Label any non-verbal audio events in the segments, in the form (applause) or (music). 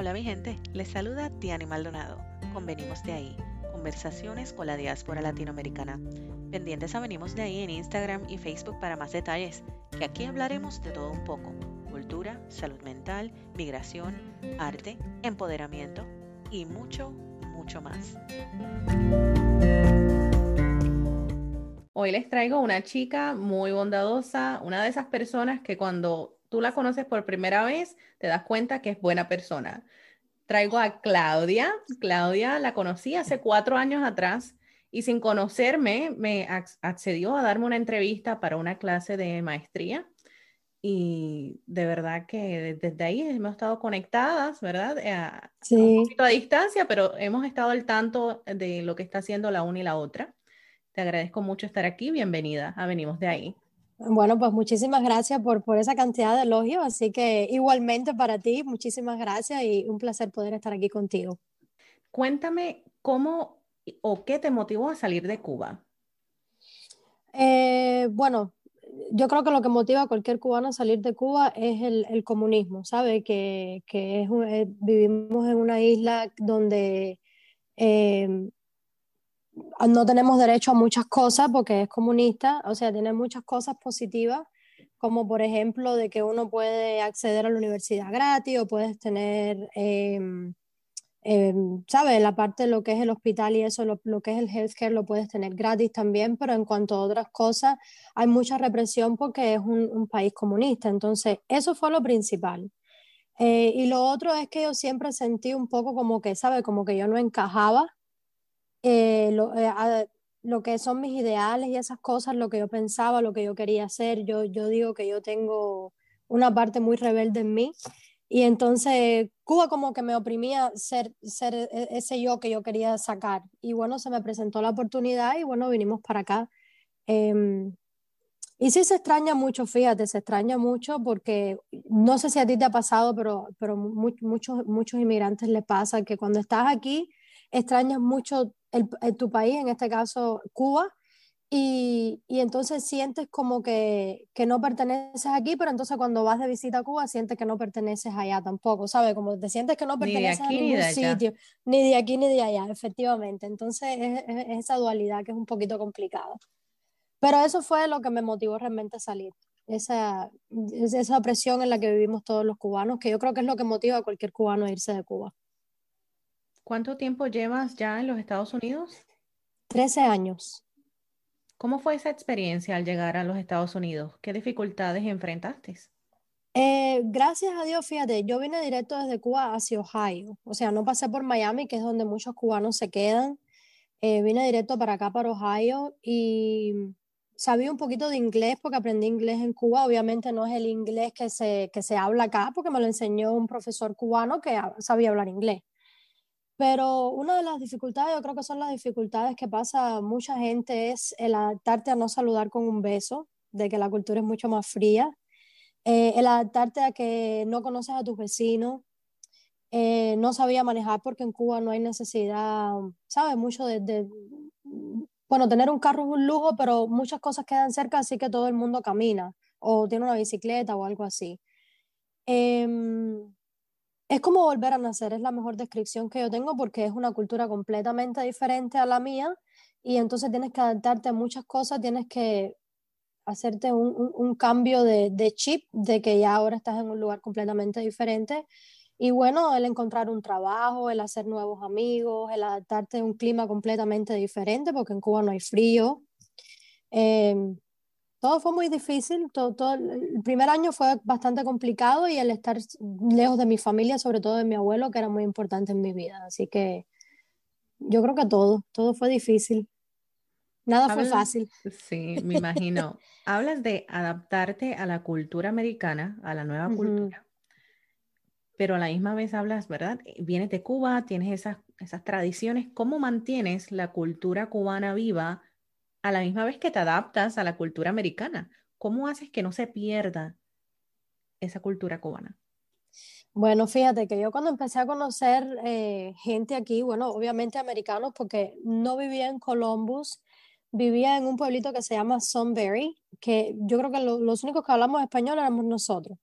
Hola mi gente, les saluda Tiani Maldonado. Convenimos de ahí, conversaciones con la diáspora latinoamericana. Pendientes a Venimos de ahí en Instagram y Facebook para más detalles, que aquí hablaremos de todo un poco. Cultura, salud mental, migración, arte, empoderamiento y mucho, mucho más. Hoy les traigo una chica muy bondadosa, una de esas personas que cuando tú la conoces por primera vez, te das cuenta que es buena persona. Traigo a Claudia. Claudia la conocí hace cuatro años atrás y sin conocerme me accedió a darme una entrevista para una clase de maestría. Y de verdad que desde ahí hemos estado conectadas, ¿verdad? A, sí. un poquito a distancia, pero hemos estado al tanto de lo que está haciendo la una y la otra. Te agradezco mucho estar aquí. Bienvenida a Venimos de ahí. Bueno, pues muchísimas gracias por, por esa cantidad de elogios, así que igualmente para ti, muchísimas gracias y un placer poder estar aquí contigo. Cuéntame cómo o qué te motivó a salir de Cuba. Eh, bueno, yo creo que lo que motiva a cualquier cubano a salir de Cuba es el, el comunismo, ¿sabe? Que, que es, eh, vivimos en una isla donde eh, no tenemos derecho a muchas cosas porque es comunista, o sea, tiene muchas cosas positivas, como por ejemplo de que uno puede acceder a la universidad gratis o puedes tener, eh, ¿sabes? La parte de lo que es el hospital y eso, lo, lo, que es el healthcare lo puedes tener gratis también, pero en cuanto a otras cosas, hay mucha represión porque es un, un país comunista. Entonces, eso fue lo principal. Eh, y lo otro es que yo siempre sentí un poco como que, ¿sabes? Como que yo no encajaba eh, lo, eh, lo, que son mis ideales y esas cosas, lo que yo pensaba, lo que yo quería hacer. Yo, yo digo que yo tengo una parte muy rebelde en mí y entonces Cuba como que me oprimía ser, ser e, ese yo que yo quería sacar. Y bueno, se me presentó la oportunidad y bueno, vinimos para acá. Em, y sí se extraña mucho, fíjate, se extraña mucho porque no sé si a ti te ha pasado, pero, pero muchos, muchos inmigrantes les pasa que cuando estás aquí extrañas mucho el, tu país, en este caso Cuba, y, y, entonces sientes como que, que, no perteneces aquí, pero entonces cuando vas de visita a Cuba sientes que no perteneces allá tampoco, ¿sabes? Como te sientes que no perteneces a ningún sitio, ni de aquí ni de allá, efectivamente. Entonces es, es, esa dualidad que es un poquito complicada. Pero eso fue lo que me motivó realmente a salir, esa, esa presión en la que vivimos todos los cubanos, que yo creo que es lo que motiva a cualquier cubano a irse de Cuba. ¿Cuánto tiempo llevas ya en los Estados Unidos? Trece años. ¿Cómo fue esa experiencia al llegar a los Estados Unidos? ¿Qué dificultades enfrentaste? Eh, gracias a Dios, fíjate, yo vine directo desde Cuba hacia Ohio. O sea, no pasé por Miami, que es donde muchos cubanos se quedan. Eh, vine directo para acá, para Ohio, y sabía un poquito de inglés porque aprendí inglés en Cuba. Obviamente no es el inglés que se, que se habla acá, porque me lo enseñó un profesor cubano que sabía hablar inglés. Pero una de las dificultades, yo creo que son las dificultades que pasa mucha gente, es el adaptarte a no saludar con un beso, de que la cultura es mucho más fría, eh, el adaptarte a que no conoces a tus vecinos, eh, no sabía manejar porque en Cuba no hay necesidad, ¿sabes? Mucho de, de, bueno, tener un carro es un lujo, pero muchas cosas quedan cerca, así que todo el mundo camina o tiene una bicicleta o algo así. Eh, es como volver a nacer, es la mejor descripción que yo tengo porque es una cultura completamente diferente a la mía y entonces tienes que adaptarte a muchas cosas, tienes que hacerte un, un, cambio de, de, chip, de que ya ahora estás en un lugar completamente diferente. Y bueno, el encontrar un trabajo, el hacer nuevos amigos, el adaptarte a un clima completamente diferente, porque en Cuba no hay frío. Eh, todo fue muy difícil, todo, todo, el primer año fue bastante complicado y el estar lejos de mi familia, sobre todo de mi abuelo, que era muy importante en mi vida. Así que yo creo que todo, todo fue difícil. Nada fue fácil. Sí, (laughs) me imagino. Hablas de adaptarte a la cultura americana, a la nueva cultura, pero a la misma vez hablas, ¿verdad? Vienes de Cuba, tienes esas, esas tradiciones. ¿Cómo mantienes la cultura cubana viva? A la misma vez que te adaptas a la cultura americana. ¿Cómo haces que no se pierda esa cultura cubana? Bueno, fíjate que yo cuando empecé a conocer eh, gente aquí, bueno, obviamente americanos, porque no vivía en Columbus, vivía en un pueblito que se llama Sunbury, que yo creo que lo, los únicos que hablamos español éramos nosotros.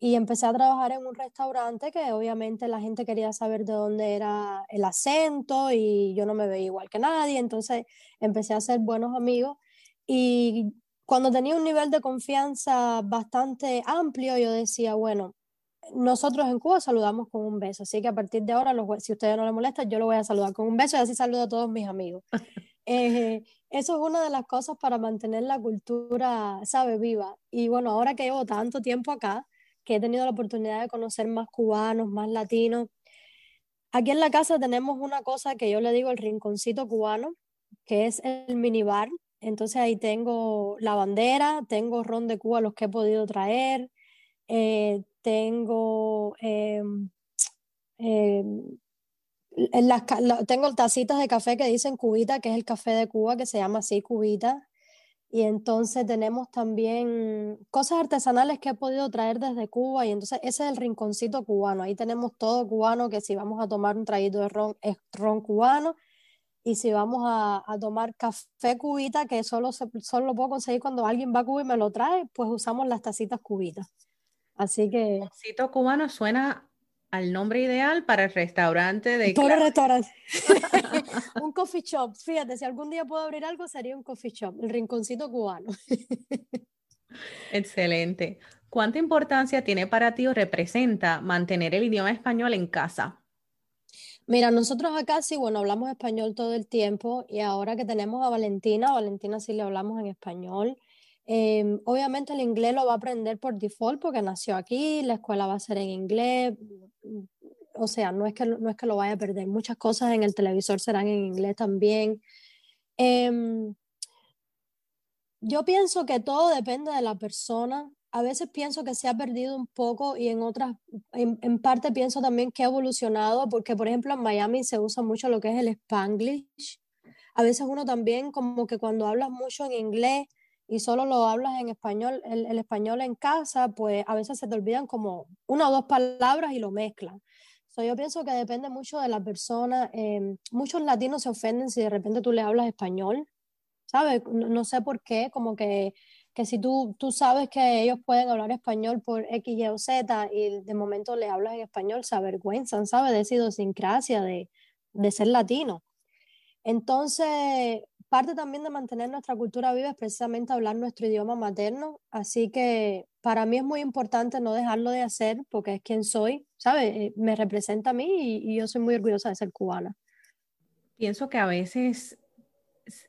Y empecé a trabajar en un restaurante que obviamente la gente quería saber de dónde era el acento y yo no me veía igual que nadie, entonces empecé a hacer buenos amigos y cuando tenía un nivel de confianza bastante amplio, yo decía, bueno, nosotros en Cuba saludamos con un beso, así que a partir de ahora, si a ustedes no les molesta, yo lo voy a saludar con un beso y así saludo a todos mis amigos. (laughs) Eh, eso es una de las cosas para mantener la cultura, sabe, viva. Y bueno, ahora que llevo tanto tiempo acá, que he tenido la oportunidad de conocer más cubanos, más latinos, aquí en la casa tenemos una cosa que yo le digo el rinconcito cubano, que es el minibar. Entonces ahí tengo la bandera, tengo ron de Cuba, los que he podido traer, eh, tengo em, em, las, tengo tacitas de café que dicen cubita, que es el café de Cuba, que se llama así cubita. Y entonces tenemos también cosas artesanales que he podido traer desde Cuba. Y entonces ese es el rinconcito cubano. Ahí tenemos todo cubano, que si vamos a tomar un traguito de ron, es ron cubano. Y si vamos a, tomar café cubita, que solo, solo lo puedo conseguir cuando alguien va a Cuba y me lo trae, pues usamos las tacitas cubitas. Así que... Rinconcito cubano suena al nombre ideal para el restaurante de... Todo el restaurante. (laughs) (laughs) un coffee shop. Fíjate, si algún día puedo abrir algo, sería un coffee shop, el rinconcito cubano. (laughs) Excelente. ¿Cuánta importancia tiene para ti o representa mantener el idioma español en casa? Mira, nosotros acá sí, bueno, hablamos español todo el tiempo y ahora que tenemos a Valentina, a Valentina sí le hablamos en español. Em, obviamente el inglés lo va a aprender por default porque nació aquí, la escuela va a ser en inglés, o sea, no es que, no es que lo vaya a perder, muchas cosas en el televisor serán en inglés también. Em, yo pienso que todo depende de la persona. A veces pienso que se ha perdido un poco y en otras, en, en parte pienso también que ha evolucionado porque, por ejemplo, en Miami se usa mucho lo que es el spanglish. A veces uno también como que cuando hablas mucho en inglés y solo lo hablas en español, el, español en casa, pues a veces se te olvidan como una o dos palabras y lo mezclan. So, yo pienso que depende mucho de la persona. Em, muchos latinos se ofenden si de repente tú le hablas español, ¿sabes? No, sé por qué, como que, que si tú, tú sabes que ellos pueden hablar español por X, Y o Z y de momento le hablas en español, se avergüenzan, ¿sabes? De esa idiosincrasia de, de ser latino. Entonces, parte también de mantener nuestra cultura viva es precisamente hablar nuestro idioma materno, así que para mí es muy importante no dejarlo de hacer porque es quien soy, ¿sabes? Eh, me representa a mí y, yo soy muy orgullosa de ser cubana. Pienso que a veces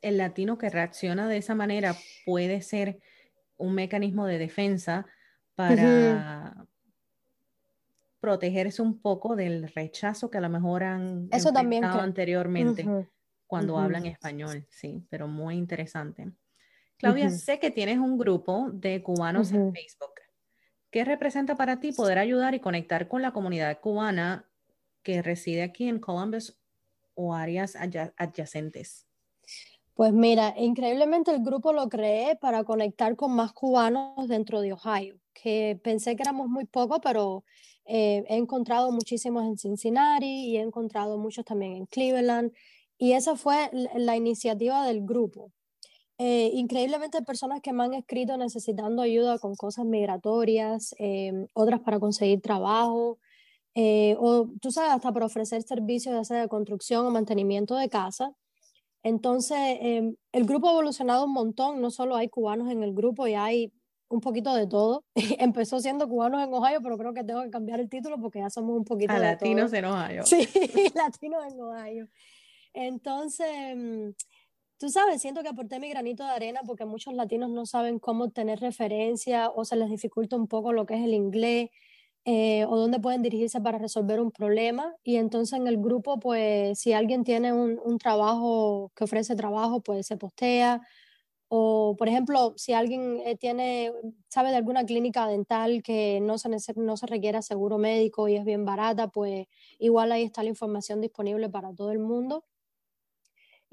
el latino que reacciona de esa manera puede ser un mecanismo de defensa para protegerse un poco del rechazo que a lo mejor han Eso también anteriormente cuando hablan español, sí, pero muy interesante. Claudia, sé que tienes un grupo de cubanos en Facebook. ¿Qué representa para ti poder ayudar y conectar con la comunidad cubana que reside aquí en Columbus o áreas adyacentes? Pues mira, increíblemente el grupo lo creé para conectar con más cubanos dentro de Ohio, que pensé que éramos muy pocos, pero eh, he encontrado muchísimos en Cincinnati y he encontrado muchos también en Cleveland y esa fue la iniciativa del grupo. Eh, increíblemente personas que me han escrito necesitando ayuda con cosas migratorias, em, otras para conseguir trabajo, eh, o tú sabes, hasta para ofrecer servicios ya sea de construcción o mantenimiento de casa. Entonces, em, el grupo ha evolucionado un montón, no solo hay cubanos en el grupo, y hay un poquito de todo. (laughs) Empezó siendo cubanos en Ohio, pero creo que tengo que cambiar el título porque ya somos un poquito... A de (laughs) latinos en Ohio. Sí, latinos en Ohio. Entonces, mm, tú sabes, siento que aporté mi granito de arena porque muchos latinos no saben cómo tener referencia o se les dificulta un poco lo que es el inglés eh, o dónde pueden dirigirse para resolver un problema. Y entonces en el grupo, pues si alguien tiene un, trabajo que ofrece trabajo, pues se postea. O, por ejemplo, si alguien eh, tiene, sabe de alguna clínica dental que no se, no se requiera seguro médico y es bien barata, pues igual ahí está la información disponible para todo el mundo.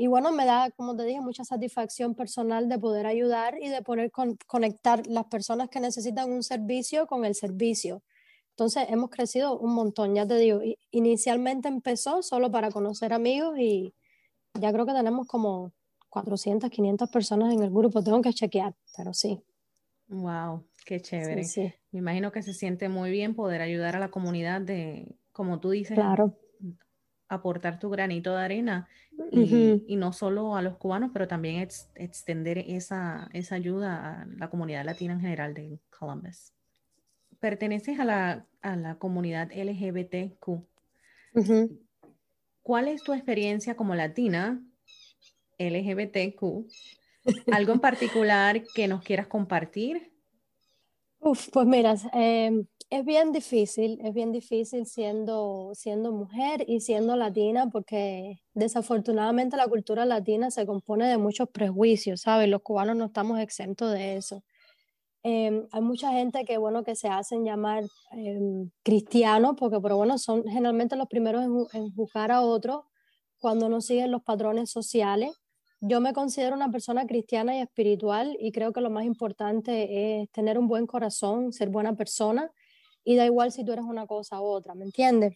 Y bueno, me da, como te dije, mucha satisfacción personal de poder ayudar y de poder conectar las personas que necesitan un servicio con el servicio. Entonces, hemos crecido un montón, ya te digo, inicialmente empezó solo para conocer amigos y ya creo que tenemos como 400, 500 personas en el grupo, tengo que chequear, pero sí. Wow, qué chévere. Me imagino que se siente muy bien poder ayudar a la comunidad de, como tú dices, claro. Aportar tu granito de arena y, no solo a los cubanos, pero también extender esa, esa ayuda a la comunidad latina en general de Columbus. Perteneces a la, a la comunidad LGBTQ. ¿Cuál es tu experiencia como latina LGBTQ ¿Algo en particular que nos quieras compartir? Uf, pues mira, em, es bien difícil, es bien difícil siendo, siendo mujer y siendo latina porque desafortunadamente la cultura latina se compone de muchos prejuicios, ¿sabes? Los cubanos no estamos exentos de eso. Em, hay mucha gente que, bueno, que se hacen llamar em, cristianos porque, pero bueno, son generalmente los primeros en, en juzgar a otros cuando no siguen los patrones sociales yo me considero una persona cristiana y espiritual y creo que lo más importante es tener un buen corazón, ser buena persona y da igual si tú eres una cosa u otra, ¿me entiendes?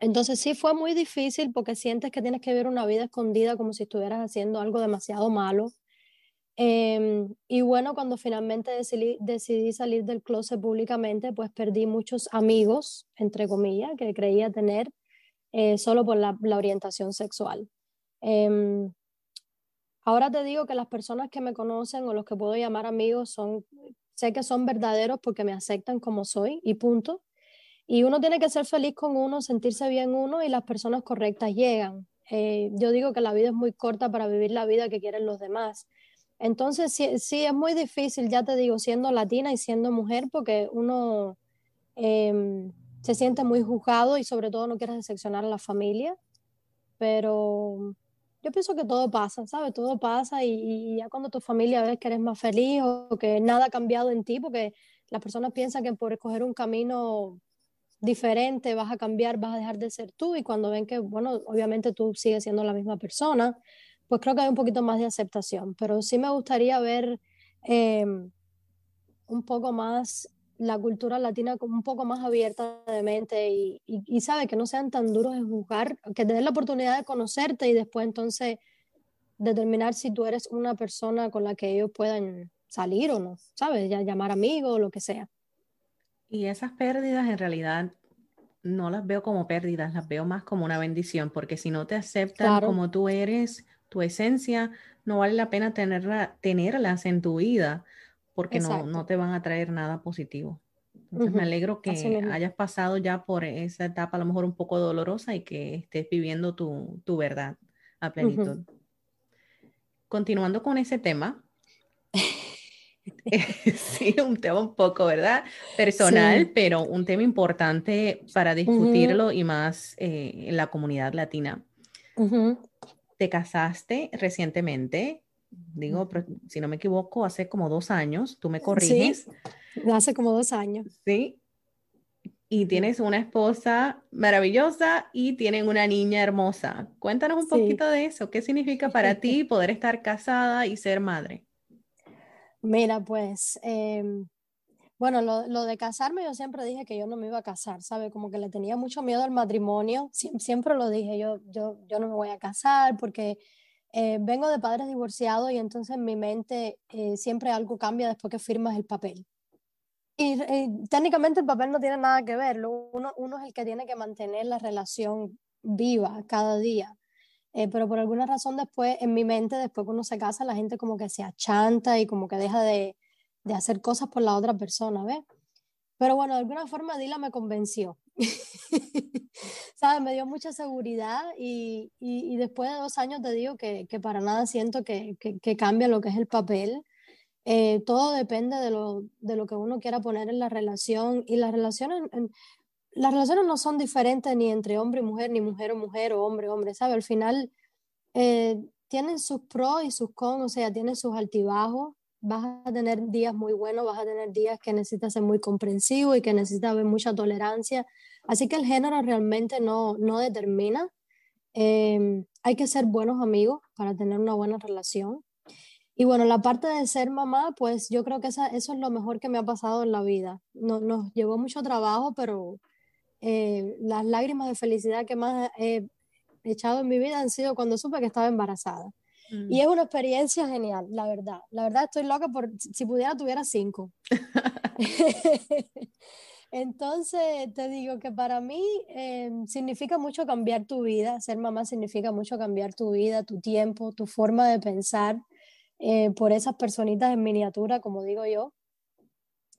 Entonces sí fue muy difícil porque sientes que tienes que vivir una vida escondida como si estuvieras haciendo algo demasiado malo. Em, y bueno, cuando finalmente decidí, salir del closet públicamente, pues perdí muchos amigos, entre comillas, que creía tener eh, solo por la, orientación sexual. Em, Ahora te digo que las personas que me conocen o los que puedo llamar amigos son, sé que son verdaderos porque me aceptan como soy y punto. Y uno tiene que ser feliz con uno, sentirse bien uno y las personas correctas llegan. Eh, yo digo que la vida es muy corta para vivir la vida que quieren los demás. Entonces, sí, sí, es muy difícil, ya te digo, siendo latina y siendo mujer, porque uno em, se siente muy juzgado y sobre todo no quiere decepcionar a la familia. Pero yo pienso que todo pasa, ¿sabes? Todo pasa y, ya cuando tu familia ves que eres más feliz o que nada ha cambiado en ti, porque las personas piensan que por escoger un camino diferente vas a cambiar, vas a dejar de ser tú y cuando ven que, bueno, obviamente tú sigues siendo la misma persona, pues creo que hay un poquito más de aceptación, pero sí me gustaría ver em, un poco más la cultura latina como un poco más abierta de mente y, y, sabe que no sean tan duros en juzgar, que te den la oportunidad de conocerte y después entonces determinar si tú eres una persona con la que ellos puedan salir o no, ¿sabes? Ya llamar amigo o lo que sea. Y esas pérdidas en realidad no las veo como pérdidas, las veo más como una bendición, porque si no te aceptan como tú eres, tu esencia, no vale la pena tenerla, tenerlas en tu vida porque no, no, te van a traer nada positivo. Entonces me alegro que hayas pasado ya por esa etapa a lo mejor un poco dolorosa y que estés viviendo tu, tu verdad a plenitud. Continuando con ese tema, (laughs) (laughs) sí, un tema un poco, ¿verdad? Personal, pero un tema importante para discutirlo y más eh, en la comunidad latina. Te casaste recientemente digo, si no me equivoco, hace como dos años, tú me corriges. Sí, hace como dos años. Sí. Y tienes una esposa maravillosa y tienen una niña hermosa. Cuéntanos un poquito de eso. ¿Qué significa para ti (laughs) poder estar casada y ser madre? Mira, pues, em, bueno, lo, lo, de casarme yo siempre dije que yo no me iba a casar, ¿sabes? Como que le tenía mucho miedo al matrimonio. siempre lo dije, yo, yo, yo no me voy a casar porque eh, vengo de padres divorciados y entonces en mi mente eh, siempre algo cambia después que firmas el papel. Y técnicamente el papel no tiene nada que ver, uno, uno, es el que tiene que mantener la relación viva cada día. Eh, pero por alguna razón después, en mi mente, después que uno se casa, la gente como que se achanta y como que deja de, de hacer cosas por la otra persona, ¿ves? Pero bueno, de alguna forma Dila me convenció. (laughs) ¿Sabes? Me dio mucha seguridad y, y, después de dos años te digo que, que para nada siento que, que, cambia lo que es el papel. Eh, todo depende de lo, de lo que uno quiera poner en la relación y las relaciones, las relaciones no son diferentes ni entre hombre y mujer, ni mujer o mujer o hombre hombre, ¿sabes? Al final eh, tienen sus pros y sus cons, o sea, tienen sus altibajos vas a tener días muy buenos, vas a tener días que necesitas ser muy comprensivo y que necesitas ver mucha tolerancia. Así que el género realmente no, no determina. Em, hay que ser buenos amigos para tener una buena relación. Y bueno, la parte de ser mamá, pues yo creo que eso es lo mejor que me ha pasado en la vida. No, nos llevó mucho trabajo, pero eh, las lágrimas de felicidad que más he echado en mi vida han sido cuando supe que estaba embarazada. Y mm. es una experiencia genial, la verdad. La verdad estoy loca por, si pudiera, tuviera cinco. (laughs) (laughs) Entonces, te digo que para mí em, significa mucho cambiar tu vida, ser mamá significa mucho cambiar tu vida, tu tiempo, tu forma de pensar eh, por esas personitas en miniatura, como digo yo.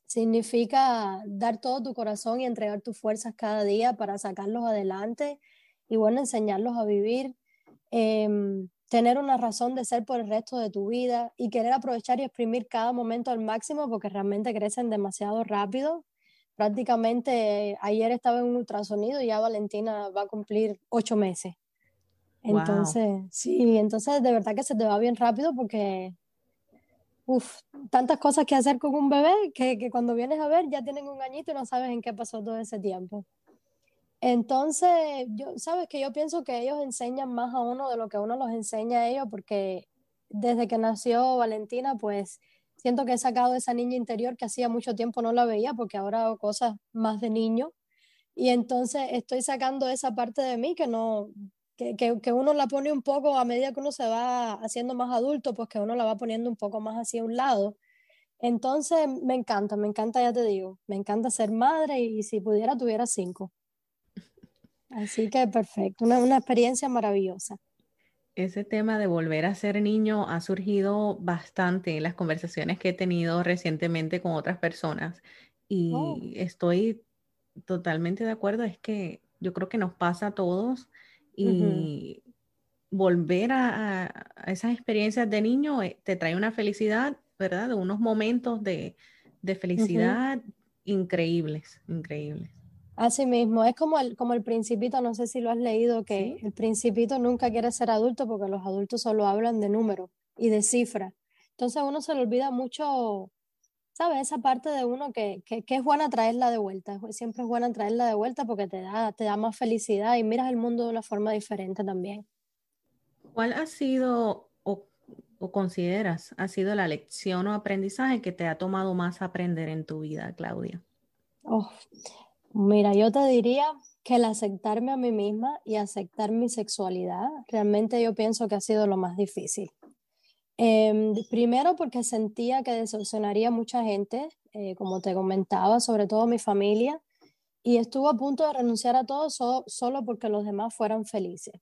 Significa dar todo tu corazón y entregar tus fuerzas cada día para sacarlos adelante y bueno, enseñarlos a vivir. Em, tener una razón de ser por el resto de tu vida y querer aprovechar y exprimir cada momento al máximo porque realmente crecen demasiado rápido prácticamente ayer estaba en un ultrasonido y ya Valentina va a cumplir ocho meses. Entonces, sí, entonces de verdad que se te va bien rápido porque, uff, tantas cosas que hacer con un bebé que, que, cuando vienes a ver ya tienen un añito y no sabes en qué pasó todo ese tiempo. Entonces, yo, sabes que yo pienso que ellos enseñan más a uno de lo que uno los enseña a ellos porque desde que nació Valentina, pues siento que he sacado esa niña interior que hacía mucho tiempo no la veía porque ahora hago cosas más de niño. Y entonces estoy sacando esa parte de mí que no que, que, uno la pone un poco a medida que uno se va haciendo más adulto pues que uno la va poniendo un poco más hacia un lado. Entonces me encanta me encanta ya te digo me encanta ser madre y, si pudiera tuviera cinco así que perfecto una, una experiencia maravillosa ese tema de volver a ser niño ha surgido bastante en las conversaciones que he tenido recientemente con otras personas y oh. estoy totalmente de acuerdo, es que yo creo que nos pasa a todos y volver a, esas experiencias de niño eh, te trae una felicidad, ¿verdad? De unos momentos de, felicidad increíbles, increíbles. Así mismo, es como el, como el principito, no sé si lo has leído, que el principito nunca quiere ser adulto porque los adultos solo hablan de números y de cifras. Entonces a uno se le olvida mucho, ¿sabes? Esa parte de uno que, que, que, es buena traerla de vuelta, siempre es buena traerla de vuelta porque te da, te da más felicidad y miras el mundo de una forma diferente también. ¿Cuál ha sido o, o consideras ha sido la lección o aprendizaje que te ha tomado más aprender en tu vida, Claudia? Oh, Mira, yo te diría que el aceptarme a mí misma y aceptar mi sexualidad, realmente yo pienso que ha sido lo más difícil. Em, primero porque sentía que decepcionaría a mucha gente, eh, como te comentaba, sobre todo mi familia, y estuve a punto de renunciar a todo solo porque los demás fueran felices.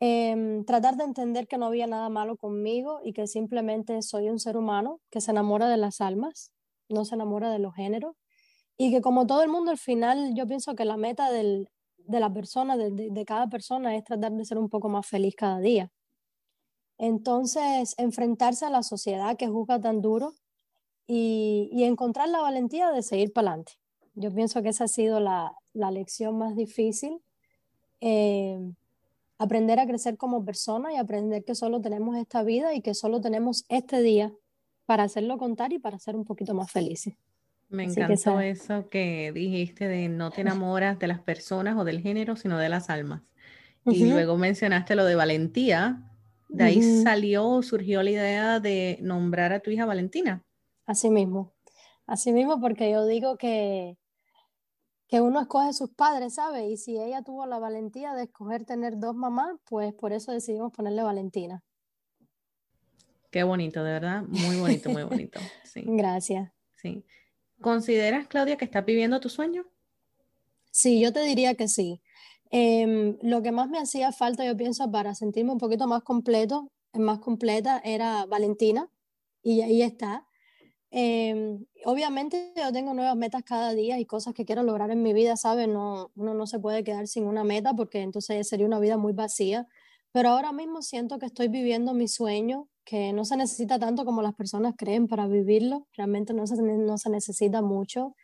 Em, tratar de entender que no había nada malo conmigo y que simplemente soy un ser humano que se enamora de las almas, no se enamora de los géneros y que como todo el mundo, al final yo pienso que la meta del, de la persona, de, cada persona, es tratar de ser un poco más feliz cada día. Entonces, enfrentarse a la sociedad que juzga tan duro y, y encontrar la valentía de seguir para adelante. Yo pienso que esa ha sido la, la lección más difícil. Eh, aprender a crecer como persona y aprender que solo tenemos esta vida y que solo tenemos este día para hacerlo contar y para ser un poquito más felices. Me encantó eso que dijiste de no te enamoras de las personas o del género, sino de las almas. Y luego mencionaste lo de valentía. De ahí salió, surgió la idea de nombrar a tu hija Valentina. Así mismo. Así mismo, porque yo digo que, que uno escoge sus padres, ¿sabes? Y si ella tuvo la valentía de escoger tener dos mamás, pues por eso decidimos ponerle Valentina. Qué bonito, de verdad. Muy bonito, muy bonito. (laughs) Sí. Gracias. Sí. ¿Consideras, Claudia, que estás viviendo tu sueño? Sí, yo te diría que sí. Em, lo que más me hacía falta, yo pienso, para sentirme un poquito más completo, más completa, era Valentina, y ahí está. Em, obviamente yo tengo nuevas metas cada día y cosas que quiero lograr en mi vida, ¿sabes? No, uno no se puede quedar sin una meta porque entonces sería una vida muy vacía, pero ahora mismo siento que estoy viviendo mi sueño, que no se necesita tanto como las personas creen para vivirlo, realmente no se, no se necesita mucho.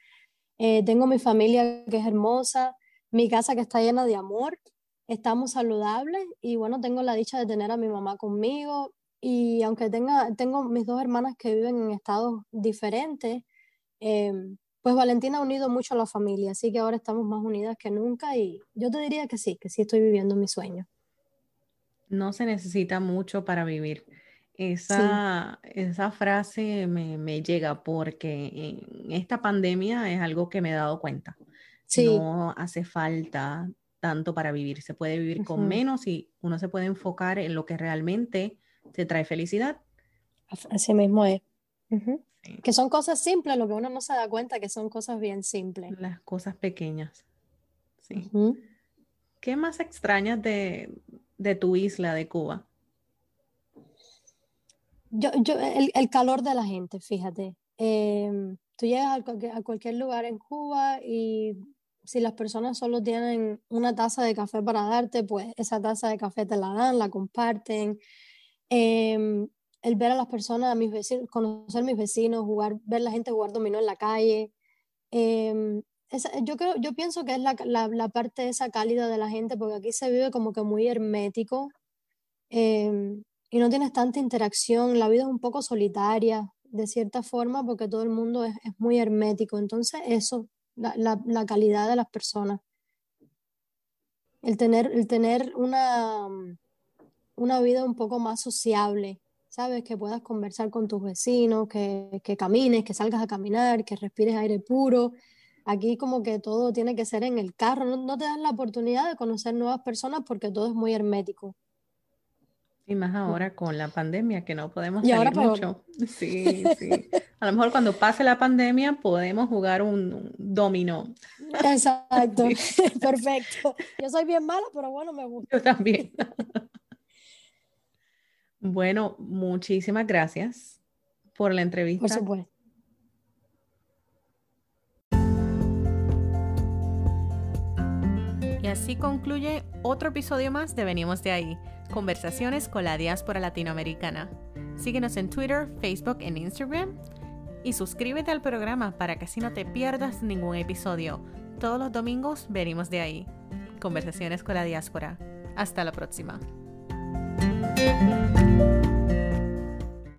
Eh, tengo mi familia que es hermosa, mi casa que está llena de amor, estamos saludables y bueno, tengo la dicha de tener a mi mamá conmigo y aunque tenga, tengo mis dos hermanas que viven en estados diferentes, em, pues Valentina ha unido mucho a la familia, así que ahora estamos más unidas que nunca y yo te diría que sí, que sí estoy viviendo mi sueño. No se necesita mucho para vivir. Esa, esa frase me, me, llega porque en esta pandemia es algo que me he dado cuenta. No hace falta tanto para vivir, se puede vivir con menos y uno se puede enfocar en lo que realmente te trae felicidad. Así mismo es. Que son cosas simples, lo que uno no se da cuenta que son cosas bien simples. Las cosas pequeñas. Sí. ¿Qué más extrañas de, tu isla de Cuba? Yo, yo, el, calor de la gente, fíjate. Em, tú llegas a cualquier, lugar en Cuba y si las personas solo tienen una taza de café para darte, pues esa taza de café te la dan, la comparten. Em, el ver a las personas, a mis vecinos, conocer a mis vecinos, jugar, ver la gente jugar dominó en la calle. Em, yo, creo, yo pienso que es la, la, la, parte esa cálida de la gente, porque aquí se vive como que muy hermético em, y no tienes tanta interacción, la vida es un poco solitaria de cierta forma porque todo el mundo es, es muy hermético, entonces eso, la, la, calidad de las personas. El tener, el tener una, una vida un poco más sociable, ¿sabes? Que puedas conversar con tus vecinos, que, que camines, que salgas a caminar, que respires aire puro. Aquí como que todo tiene que ser en el carro, no, no te das la oportunidad de conocer nuevas personas porque todo es muy hermético. Y más ahora con la pandemia que no podemos salir mucho. (laughs) Sí, sí. A lo mejor cuando pase la pandemia podemos jugar un, dominó. Exacto. (laughs) (laughs) Perfecto. Yo soy bien mala, pero bueno, me gusta. Yo también. bueno, muchísimas gracias por la entrevista. Por supuesto. Y así concluye otro episodio más de Venimos de ahí Conversaciones con la Diáspora Latinoamericana. Síguenos en Twitter, Facebook e Instagram y suscríbete al programa para que así no te pierdas ningún episodio. Todos los domingos venimos de ahí. Conversaciones con la Diáspora. Hasta la próxima.